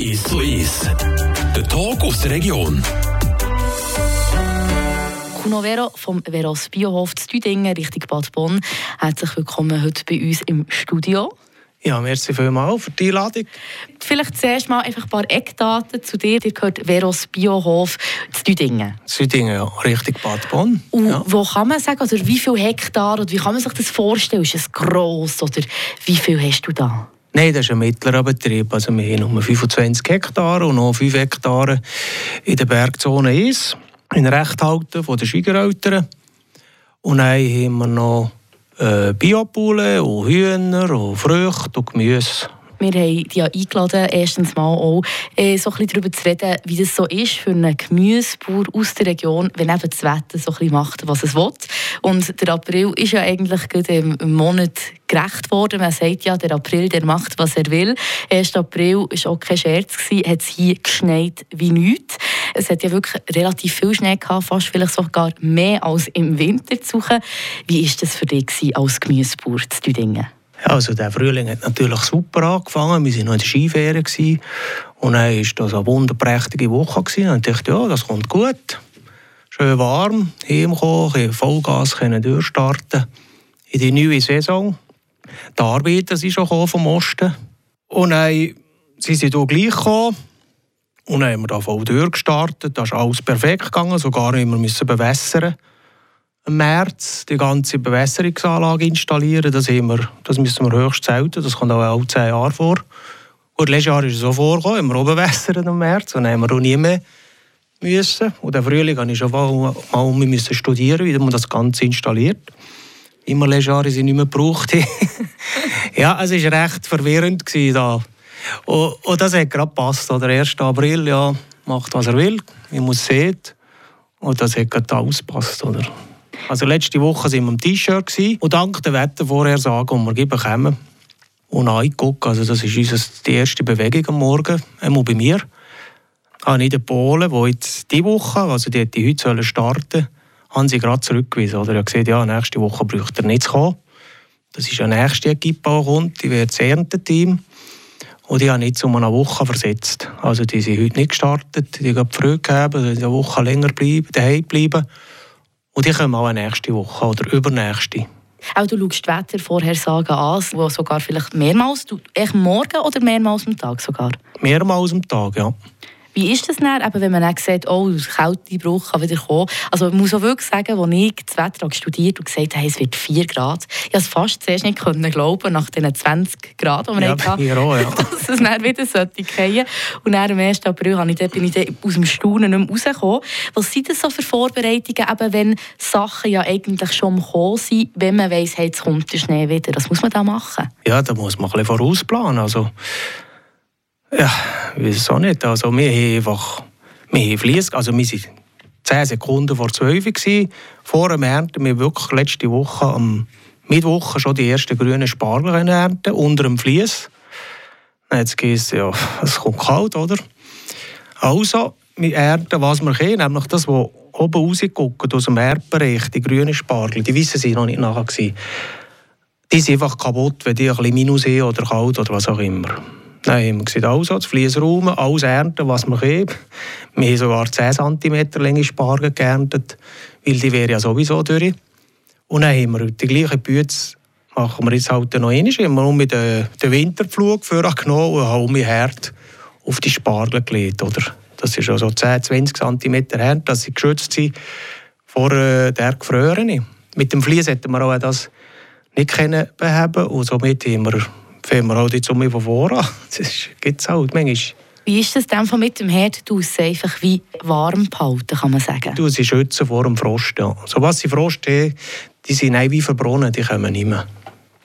Ist so ist. Der Talk aus der Region. Kuno Vero vom Veros Biohof zu Düdingen, Richtung Bad Bonn. Herzlich willkommen heute bei uns im Studio. Ja, merci vielmals für die Einladung. Vielleicht zuerst mal einfach ein paar Eckdaten zu dir. Ihr gehört Veros Biohof zu Düdingen. Düdingen, ja, Richtung Bad Bonn. Und ja. wo kann man sagen, oder wie viele Hektar, oder wie kann man sich das vorstellen? Ist es gross, oder wie viel hast du da? Nein, das ist ein mittlerer Betrieb. Also wir haben nur 25 Hektar und noch 5 Hektare in der Bergzone 1, in Rechthalten von den Schwiegereltern. Und dann haben wir noch äh, und Hühner Früchte und Gemüse. Wir haben dich ja eingeladen, erstens mal auch äh, so ein darüber zu reden, wie das so ist für einen Gemüsebauer aus der Region, wenn eben das Wetter so ein macht, was es will. Und der April ist ja eigentlich gerade im Monat gerecht worden. Man sagt ja, der April, der macht, was er will. 1. April war auch kein Scherz, hat es hier geschneit wie nichts. Es hat ja wirklich relativ viel Schnee gehabt, fast vielleicht sogar mehr als im Winter zu suchen. Wie war das für dich als Gemüsebauer zu Düdingen? Also der Frühling hat natürlich super angefangen. Wir waren noch in der Skiferien. Und dann war das eine wunderprächtige Woche. Und ich dachte, ja, das kommt gut. Schön warm, heimkommen, Vollgas durchstarten in die neue Saison. Die Arbeiter sind schon vom Osten. Und dann sind sie hier gleich gekommen. Und dann haben wir da voll durchgestartet. Da ist alles perfekt gegangen, sogar nicht mehr bewässern im März die ganze Bewässerungsanlage installieren. Das, wir, das müssen wir höchst selten. Das kommt auch alle zehn Jahre vor. Und letztes Jahr ist es so vorgekommen, wir bewässert im März. Und haben wir auch nie mehr müssen. Und im Frühling musste ich schon mal, mal müssen studieren, wie man das Ganze installiert. Immer letztes Jahr sie nicht mehr gebraucht. ja, es war recht verwirrend. Da. Und, und das hat gerade gepasst. Der 1. April, ja, macht was er will, man es sieht. Und das hat gerade alles gepasst. Oder? Also letzte Woche waren wir im T-Shirt und dank der Wettervorhersage, die wir bekommen, und angeguckt, also das ist unsere, die erste Bewegung am Morgen, einmal bei mir, habe ich den Polen, die jetzt diese Woche, also die hätte heute starten haben sie gerade zurückgewiesen. Oder ich habe gesagt, ja, nächste Woche braucht er nicht zu kommen. Das ist eine nächste Equipe, die kommt, die wird das Ernteteam. Und die habe nicht um eine Woche versetzt. Also die sind heute nicht gestartet, die haben früh gegeben, eine Woche länger bleiben, daheim bleiben. Und die kommen auch nächste Woche oder übernächste. Auch du schaust die Wettervorhersagen an, wo sogar vielleicht mehrmals, echt morgen oder mehrmals am Tag sogar? Mehrmals am Tag, ja. Wie ist das dann, eben, wenn man dann sieht, oh, der kalte Bruch kann wieder kommen? Also ich muss auch wirklich sagen, als ich das Wetter studiert und gesagt habe, es wird 4 Grad, ich konnte es fast zuerst nicht können glauben, nach den 20 Grad, die wir ja, hatten, auch, ja. dass es dann wieder sollte fallen. Und dann am 1. April bin ich, bin ich aus dem Staunen nicht mehr rausgekommen. Was sind das so für Vorbereitungen, eben, wenn Sachen ja eigentlich schon gekommen sind, wenn man weiss, hey, jetzt kommt der Schnee wieder? Was muss man da machen? Ja, da muss man ein bisschen vorausplanen. Also ja, wieso nicht? Also wir haben einfach, wir haben Fliess, also wir waren 10 Sekunden vor 12 gewesen, vor dem Ernten. Wir wirklich letzte Woche am Mittwoch schon die ersten grünen Spargel ernten, unter dem Fließ. Jetzt geht es, ja, es kommt kalt, oder? Also, wir ernten, was wir können, nämlich das, was oben rausguckt, aus dem Erdbereich, die grünen Spargel, die wissen sie noch nicht nachher. Die sind einfach kaputt, wenn die ein bisschen Minus haben oder kalt oder was auch immer. Dann haben wir gesagt, also, das Fliessraum, alles ernten, was wir können. Wir haben sogar 10 cm lange Spargel geerntet, weil die wäre ja sowieso durch. Und dann haben wir die gleiche Bütze machen wir jetzt halt noch einmal. Wir haben mit den, Winterpflug genommen und haben mit Herd auf die Spargel gelegt. Oder? Das ist also 10, 20 cm Herd, dass sie geschützt sind vor äh, der Gefrorenen. Mit dem Vlies hätten wir auch das nicht können beheben und somit haben wir fangen wir halt jetzt um von voran. Das gibt es halt manchmal. Wie ist das denn mit dem Herd? Du es einfach wie warm behalten, kann man sagen? Du sie schützen vor dem Frost, ja. So was sie Frost haben, die sind wie verbrannt, die kommen nicht mehr.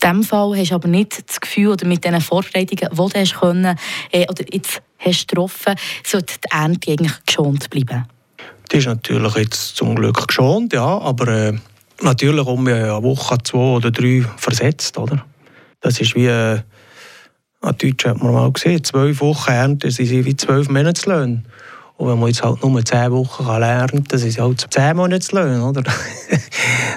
In diesem Fall hast du aber nicht das Gefühl, oder mit diesen Vorbereitungen, die du hast können, äh, oder jetzt hast getroffen, sollte die Ernte eigentlich geschont bleiben? Die ist natürlich jetzt zum Glück geschont, ja, aber äh, natürlich um eine Woche, zwei oder drei versetzt, oder? Das ist wie, äh, an Deutsch hat man mal gesehen, zwölf Wochen Ernte sind wie zwölf Monatslöhne. Und wenn man jetzt halt nur zehn Wochen kann lernen kann, dann sind halt zehn Monatslöhne, oder?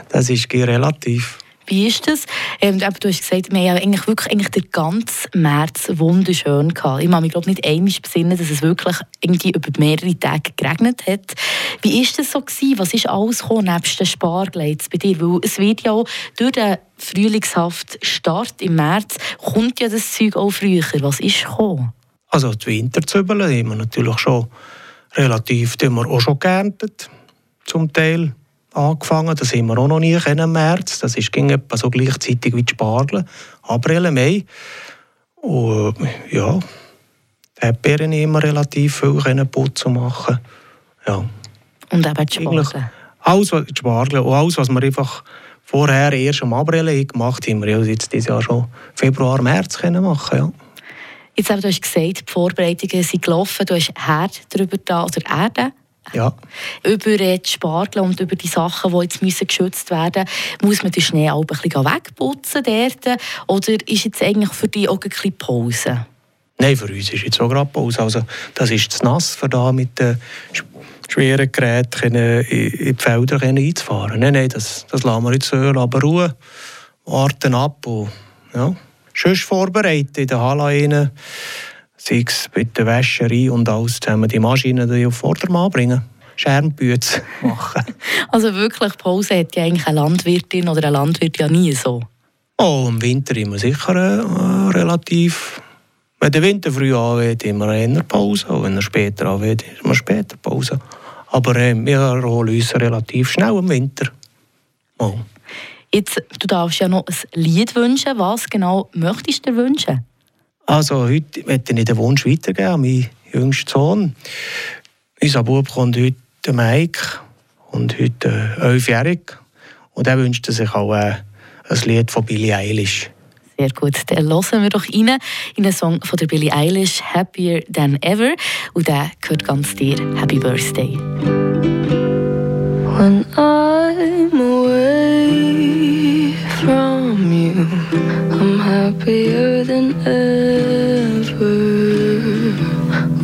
das ist relativ. Wie ist das? Ähm, du hast gesagt, wir haben eigentlich wirklich eigentlich den ganzen März wunderschön gehabt. Ich kann mich glaube nicht einmal besinnen, dass es wirklich irgendwie über mehrere Tage geregnet hat. Wie ist das so gewesen? Was ist alles gekommen, nebst den Spargleits bei dir? Weil es wird ja auch durch den frühlingshaften Start im März kommt ja das Zeug auch früher. Was ist gekommen? Also die Winterzwiebeln haben wir natürlich schon relativ, die haben wir auch schon geerntet, zum Teil angefangen. Das haben wir auch noch nie im März. Das ist ging etwa so gleichzeitig wie die Spargel. April, Mai. Und ja, die Erdbeeren immer relativ viel putzen machen. Ja. Und eben die Spargel? Alles, die Spargel und alles, was wir einfach vorher erst im April gemacht haben, wir jetzt dieses Jahr schon Februar, März können machen ja. Jetzt eben, du hast gesagt, die Vorbereitungen sind gelaufen, du hast Herd darüber da, oder Erde ja. Über die Spargel und über die Sachen, die jetzt müssen geschützt werden müssen, muss man den Schnee auch ein bisschen wegputzen dort? Oder ist jetzt eigentlich für dich auch ein bisschen Pause? Nein, für uns ist jetzt auch gerade Pause. Also, das ist zu nass, für da mit den schweren Geräten in die Felder einzufahren. Nein, nein, das, das lassen wir jetzt so, aber Ruhe, warten ab und ja, schön vorbereiten in der Halle rein sei es mit der Wäscherei und alles zusammen, die Maschinen die auf Vordermann bringen. Schermbüte machen. also wirklich, Pause hat ja eigentlich eine Landwirtin oder ein Landwirt ja nie so. Oh, im Winter immer sicher äh, relativ. Wenn der Winter früh anweht, immer eine Pause. Und wenn er später anweht, immer später Pause. Aber äh, wir erholen uns relativ schnell im Winter. Oh. Jetzt, du darfst ja noch ein Lied wünschen. Was genau möchtest du dir wünschen? Also heute möchte ich den Wunsch weitergeben an meinen jüngsten Sohn. Unser Bub kommt heute, Mike, und heute äh, elfjährig. Und er wünscht sich auch äh, ein Lied von Billie Eilish. Sehr gut, dann hören wir doch rein in einen Song von der Billie Eilish, «Happier Than Ever». Und der gehört ganz dir, «Happy Birthday». When I'm away from you, I'm happier than ever.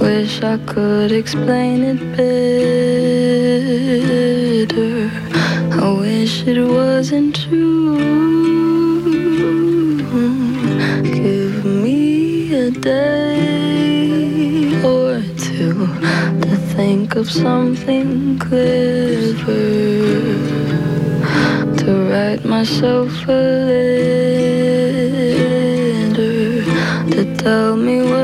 wish I could explain it better. I wish it wasn't true. Day or two to think of something clever. To write myself a letter to tell me what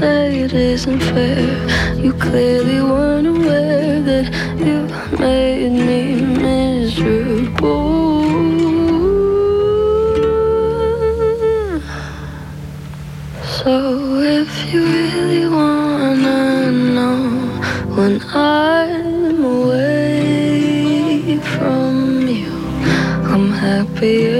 Say it isn't fair. You clearly weren't aware that you made me miserable. So if you really wanna know when I'm away from you, I'm happier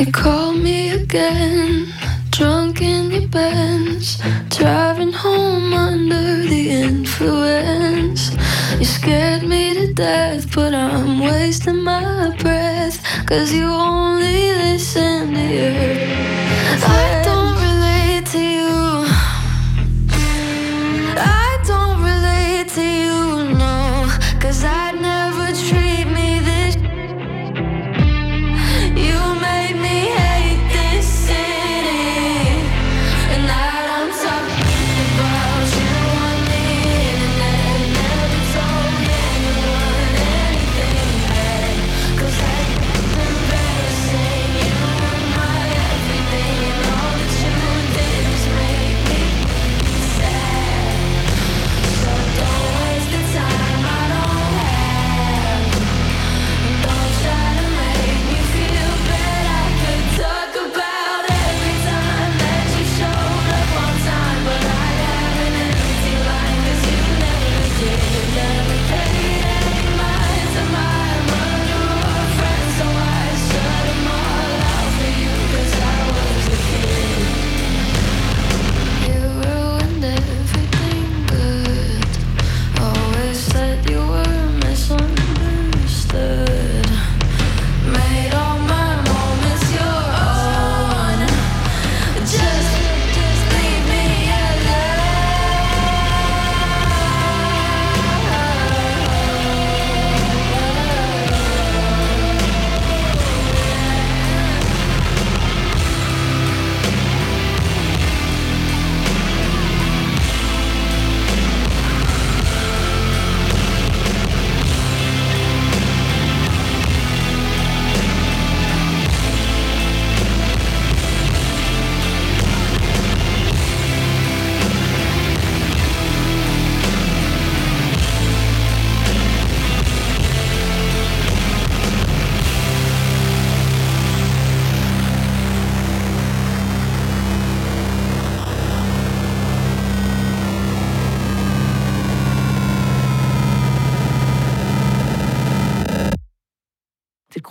You call me again, drunk in your Benz, driving home under the influence. You scared me to death, but I'm wasting my breath, cause you only listen to your. I don't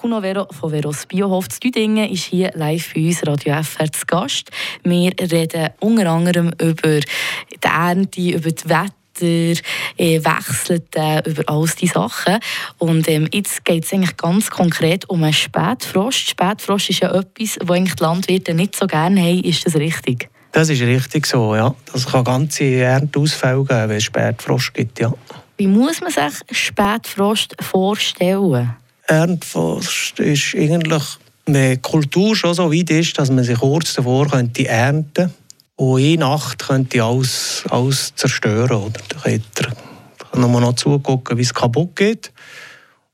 Kuno Vero von Veros Biohof zu Düdingen ist hier live bei uns Radio FR zu Gast. Wir reden unter anderem über die Ernte, über die Wetter äh, wechselt äh, über all diese Sachen. Und ähm, jetzt geht es eigentlich ganz konkret um einen Spätfrost. Spätfrost ist ja etwas, was eigentlich die Landwirte nicht so gerne haben. Ist das richtig? Das ist richtig so, ja. Das kann ganze Ernteausfälle geben, wenn es Spätfrost gibt, ja. Wie muss man sich Spätfrost vorstellen? Erntfrost ist eigentlich, die Kultur schon so weit ist, dass man sich kurz davor könnte ernten und eine Nacht könnte alles, alles zerstören. Oder? Da kann man noch zugucken, wie es kaputt geht.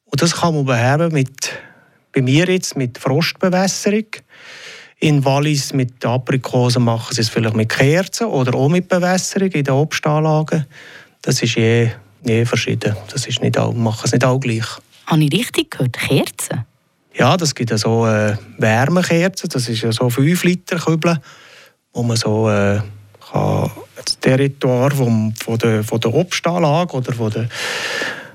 Und das kann man beheben mit, bei mir jetzt mit Frostbewässerung. In Wallis mit Aprikosen machen sie es vielleicht mit Kerzen oder auch mit Bewässerung in den Obstanlagen. Das ist je, je verschieden. Das ist nicht all, machen es nicht alle gleich. Habe ich richtig gehört? Kerzen? Ja, das gibt ja so äh, Wärmekerzen. Das ist ja so 5 Liter Kübel wo man so äh, kann das Territoire vom, von, der, von der Obstanlage oder von der,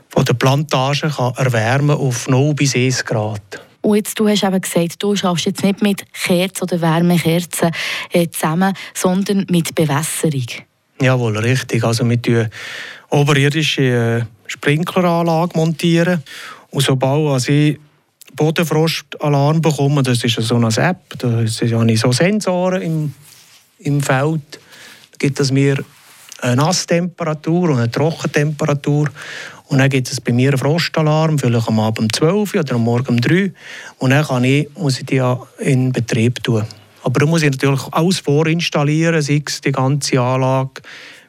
von der Plantage kann erwärmen auf 0 bis 1 Grad. Und jetzt, du hast eben gesagt, du schaffst jetzt nicht mit Kerzen oder Wärmekerzen äh, zusammen, sondern mit Bewässerung. Jawohl, richtig. Also wir montieren oberirdische äh, Sprinkleranlage montieren und sobald ich Bodenfrostalarm bekomme, das ist so eine App, da habe ich so Sensoren im im Feld gibt es mir eine Nasstemperatur und eine Trockentemperatur. Und dann gibt es bei mir einen Frostalarm, vielleicht am Abend um 12 Uhr oder am Morgen um 3 Uhr. Und dann kann ich, muss ich die in Betrieb tun. Aber da muss ich natürlich alles vorinstallieren, sei es die ganze Anlage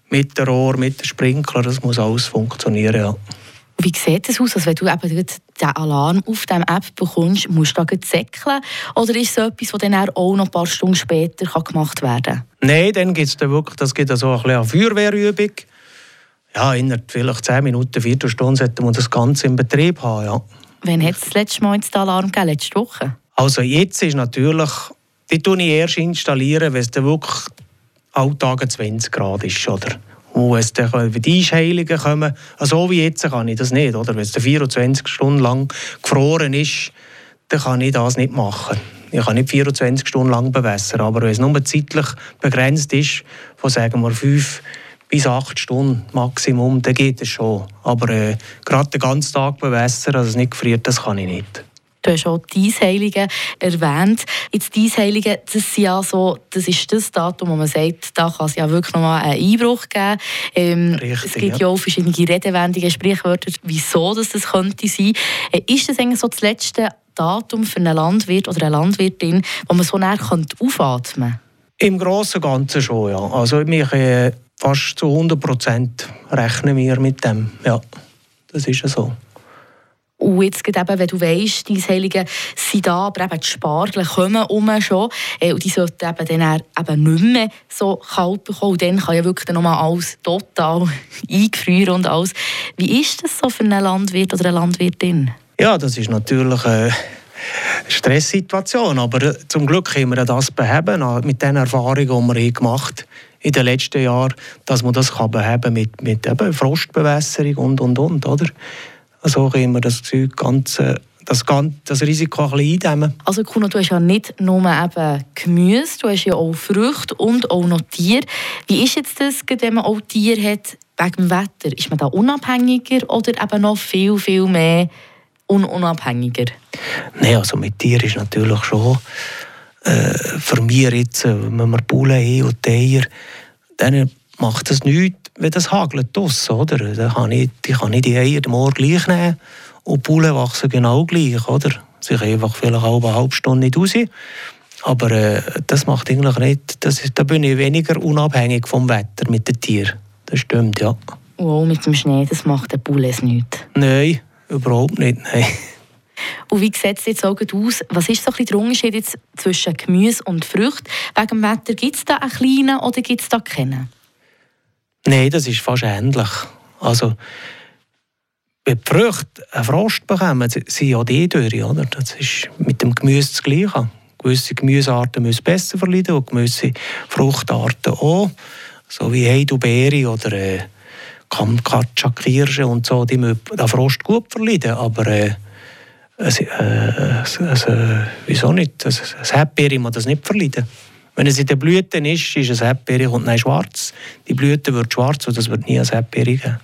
mit dem Rohr, mit dem Sprinkler, das muss alles funktionieren. Ja. Wie sieht es aus, als wenn du eben den Alarm auf dieser App bekommst, musst du da säckeln? Oder ist es so etwas, das dann auch noch ein paar Stunden später gemacht werden kann? Nein, dann gibt es wirklich, das gibt so ein eine Feuerwehrübung. Ja, innerhalb vielleicht 10 Minuten, Viertelstunde sollte man das Ganze in Betrieb haben, ja. Wann hat es das letzte Mal den Alarm gegeben? Letzte Woche? Also jetzt ist natürlich, die tue ich erst installieren, wenn es dann wirklich alltag 20 Grad ist, oder? Und wenn dann die Eisheilungen kommen, also wie jetzt kann ich das nicht. Oder? Wenn es 24 Stunden lang gefroren ist, dann kann ich das nicht machen. Ich kann nicht 24 Stunden lang bewässern. Aber wenn es nur zeitlich begrenzt ist, von sagen wir 5 bis 8 Stunden Maximum, dann geht es schon. Aber äh, gerade den ganzen Tag bewässern, dass es nicht gefriert, das kann ich nicht. Du hast auch die Eisheiligen erwähnt. Jetzt die Eisheiligen, das, ist ja so, das ist das Datum, wo man sagt, da kann es ja wirklich noch mal einen Einbruch geben. Ähm, Richtig, es gibt ja. auch verschiedene redewendungen, Sprichwörter, wieso das, das könnte sein. Äh, ist das eigentlich so das letzte Datum für einen Landwirt oder eine Landwirtin, wo man so näher aufatmen kann? Im Großen und Ganzen schon, ja. Also mich äh, fast zu 100 Prozent rechnen wir mit dem. Ja, das ist ja so. Und jetzt eben, wenn du weißt, die Heiligen sind da, aber eben die Spargel kommen um schon. Äh, und die sollten eben dann eben nicht mehr so kalt bekommen. Und dann kann ja wirklich nochmal alles total eingefrieren und alles. Wie ist das so für einen Landwirt oder eine Landwirtin? Ja, das ist natürlich eine Stresssituation. Aber äh, zum Glück können wir das beheben mit den Erfahrungen, die wir gemacht haben in den letzten Jahren, dass man das kann beheben mit, mit eben Frostbewässerung und, und, und. Oder? So können wir das Zeug ganze das, das Risiko ein bisschen eindämmen. Also Kuno, du hast ja nicht nur eben Gemüse, du hast ja auch Früchte und auch noch Tiere. Wie ist jetzt das, wenn man auch Tiere hat, wegen dem Wetter? Ist man da unabhängiger oder eben noch viel, viel mehr un unabhängiger? Nein, also mit Tieren ist natürlich schon äh, für mich jetzt, äh, wenn wir Bullen haben und Tiere, dann macht das nichts, wenn das hagelt draussen, oder? Dann kann ich, ich kann ich die Eier morgen gleich nehmen und die Bullen wachsen genau gleich, oder? Sie können einfach vielleicht eine halbe Stunde nicht raus. Aber äh, das macht eigentlich nicht, das ist, da bin ich weniger unabhängig vom Wetter mit den Tieren. Das stimmt, ja. Wow, mit dem Schnee, das macht den Bullen nicht? Nein, überhaupt nicht, nein. Und wie sieht es jetzt auch aus? Was ist so ein der Unterschied jetzt zwischen Gemüse und Früchten? Wegen dem Wetter gibt es da einen kleinen oder gibt es da keinen? Nein, das ist fast ähnlich. Also, wenn die Früchte einen Frost bekommen, sind ja die durch. Oder? Das ist mit dem Gemüse das Gleiche. Gewisse Gemüsearten müssen besser verleiden und gewisse Fruchtarten auch. So wie Heidelbeere oder äh, Kamkatscha, und so, die müssen den Frost gut verleiden. Aber äh, also, äh, also, wieso nicht? Also, Hepbeere muss das nicht verleiden. Wenn es in den Blüten ist, ist es Hepbeere und dann schwarz. Die Blüte wird schwarz und das wird nie als Hepbeere geben.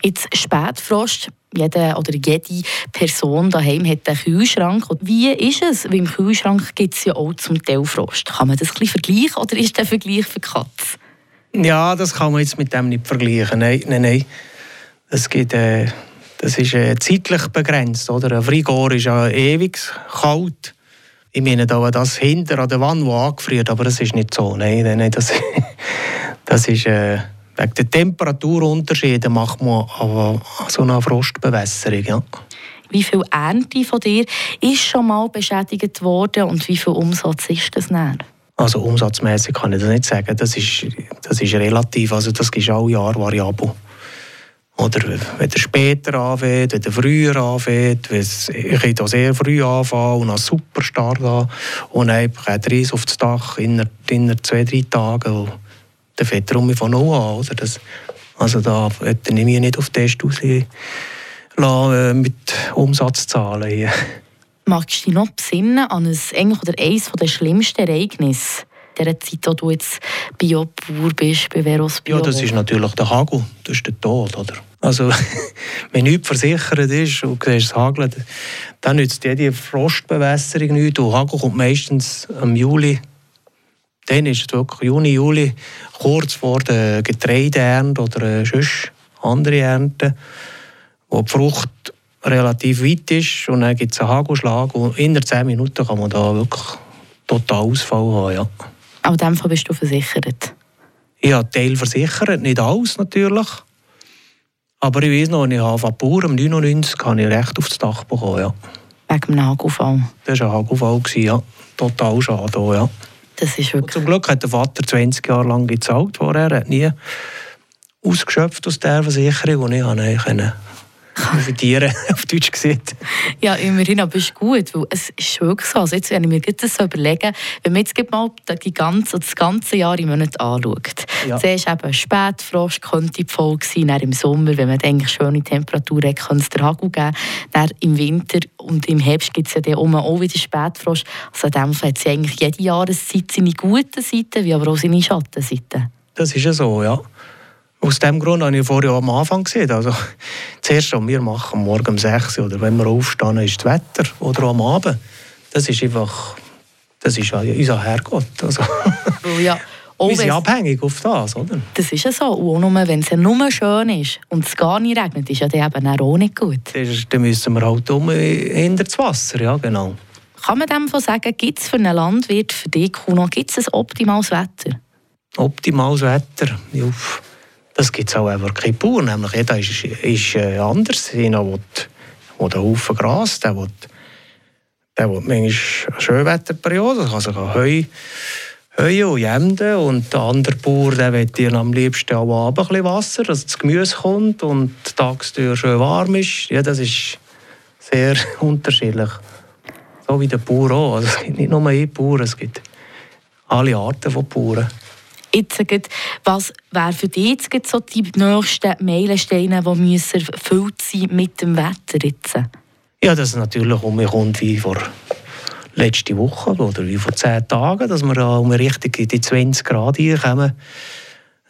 Jetzt Spätfrost, jede oder jede Person daheim hat einen Kühlschrank. Wie ist es? Weil im Kühlschrank gibt es ja auch zum Teil Frost. Kann man das ein bisschen vergleichen oder ist der Vergleich für Katz? Ja, das kann man jetzt mit dem nicht vergleichen. Nein, nein, nein. Das, gibt, äh, das ist äh, zeitlich begrenzt. Oder? Ein Frigor ist ja ewig kalt. Ich meine da das hinter an der Wand, wo angefriert, aber das ist nicht so. Nein, nein, das, das ist... Äh, Wegen der Temperaturunterschiede macht man aber so eine Frostbewässerung. Ja. Wie viel Ernte von dir ist schon mal beschädigt worden und wie viel Umsatz ist das näher? Also umsatzmäßig kann ich das nicht sagen. Das ist, das ist relativ. Also das ist auch Jahr variabel. Oder wenn er später anfängt, wenn er früher anfängt, ich kann da sehr früh anfangen und einen super Start an und dann hat er auf das Dach innerhalb in zwei, drei Tagen dann fährt er um von null an. Oder? Das, also da nehme ich nicht auf Test aus äh, mit Umsatzzahlen. Magst du dich noch besinnen an ein, oder eines der schlimmsten Ereignisse? Der Zeit, wo du jetzt Biobauer bist, bei Veros Bio. Ja, das ist natürlich der Hagel, das ist der Tod, oder? Also, wenn nichts versichert ist und du siehst hageln, dann nützt jede Frostbewässerung nichts. Und Hagel kommt meistens im Juli dann ist es wirklich Juni, Juli, kurz vor der Getreideernte oder äh, sonst andere Ernten, wo die Frucht relativ weit ist und dann gibt es einen Hagelschlag und in 10 Minuten kann man da wirklich total Ausfall haben. Ja. Auch in dem Fall bist du versichert? Ich habe Teil versichert, nicht alles natürlich. Aber ich weiß noch, ich habe von Bauer um 99 habe ich recht aufs Dach bekommen. Ja. Wegen dem Hagelfall? Das war ein Hagelfall, ja. Total schade, ja. Das ist wirklich... Zum Glück hat der Vater 20 Jahre lang gezahlt. Er hat nie ausgeschöpft aus der Versicherung und ich konnte profitieren, auf Deutsch gesagt. Ja, immerhin, aber es ist gut, weil es ist wirklich so. Also jetzt, wenn ich mir das so überlege, wenn man jetzt mal die ganze, das ganze Jahr im Monat anschaut, ja. zuerst eben Spätfrost könnte die Folge sein, dann im Sommer, wenn man eigentlich schöne Temperaturen hat, könnte es den Hagel geben, dann im Winter und im Herbst gibt es ja dann auch wieder Spätfrost. Also in dem Fall hat es eigentlich jede Jahreszeit seine guten Seiten, wie aber auch seine Schattenseiten. Das ist ja so, ja. Aus diesem Grund habe ich vorher am Anfang gesehen. Also, zuerst, was wir machen, morgen um 6 Uhr oder wenn wir aufstehen, ist das Wetter oder am Abend. Das ist einfach, das ist unser Herrgott. Also, oh ja. Auch wir sind abhängig auf das, oder? Das ist ja so. Und auch nur, wenn es ja nur schön ist und es gar nicht regnet, ist ja dann eben auch nicht gut. Dann müssen wir halt um hinter das Wasser, ja genau. Kann man dem sagen, gibt es für einen Landwirt, für dich, Kuno, gibt es ein optimales Wetter? Optimales Wetter? Ja. Das gibt es auch keine Bauern. Nämlich jeder ist, ist äh, anders. Einer will, will einen Haufen Gras, der will, der will manchmal eine Schönwetterperiode, das kann Heu, Heu und Jämden. Und der andere Bauer der will am liebsten am Abend ein bisschen Wasser, dass das Gemüse kommt und tagsüber schön warm ist. Ja, das ist sehr unterschiedlich. So wie der Bauer auch. Also es gibt nicht nur einen Bauer, es gibt alle Arten von Bauern. Jetzt, was wäre für dich jetzt so die nächsten Meilensteine, die müssen erfüllt sein mit dem Wetter jetzt? Ja, das ist natürlich um kommt wie vor letzte Woche oder wie vor zehn Tagen, dass wir um richtig in die 20 Grad kommen.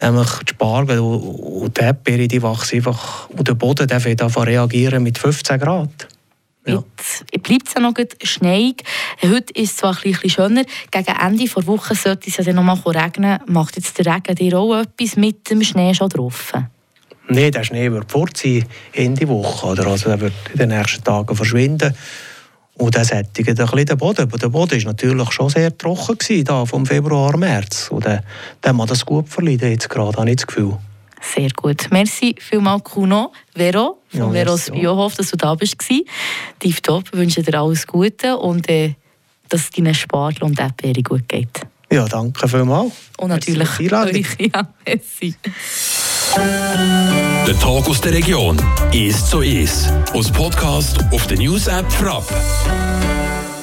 Nämlich die Spargel und die Erdbeere, die wachsen einfach und der Boden darf reagieren mit 15 Grad. Ja. Jetzt bleibt es ja noch schneit. Heute ist es zwar ein bisschen schöner. Gegen Ende der Woche sollte es ja dann noch mal regnen. Macht jetzt der Regen dir auch etwas mit dem Schnee schon drauf? Nein, der Schnee wird fortziehen Ende Woche. Oder? Also der wird in den nächsten Tagen verschwinden. Und das sättigt ein bisschen den Boden. Aber der Boden war natürlich schon sehr trocken gewesen, da vom Februar, März. Und der, der hat das gut verleiden, jetzt gerade, habe ich das Gefühl. Sehr gut. Merci vielmals, Kuno, Vero, von ja, Veros Biohof, dass du da bist. Tipptopp, ich wünsche dir alles Gute und äh, dass es deinen Spargel und Erdbeere gut geht. Ja, danke vielmals. Und natürlich euch. Ja, merci. Der Tag aus der Region ist so ist. Aus Podcast auf der News App Frapp.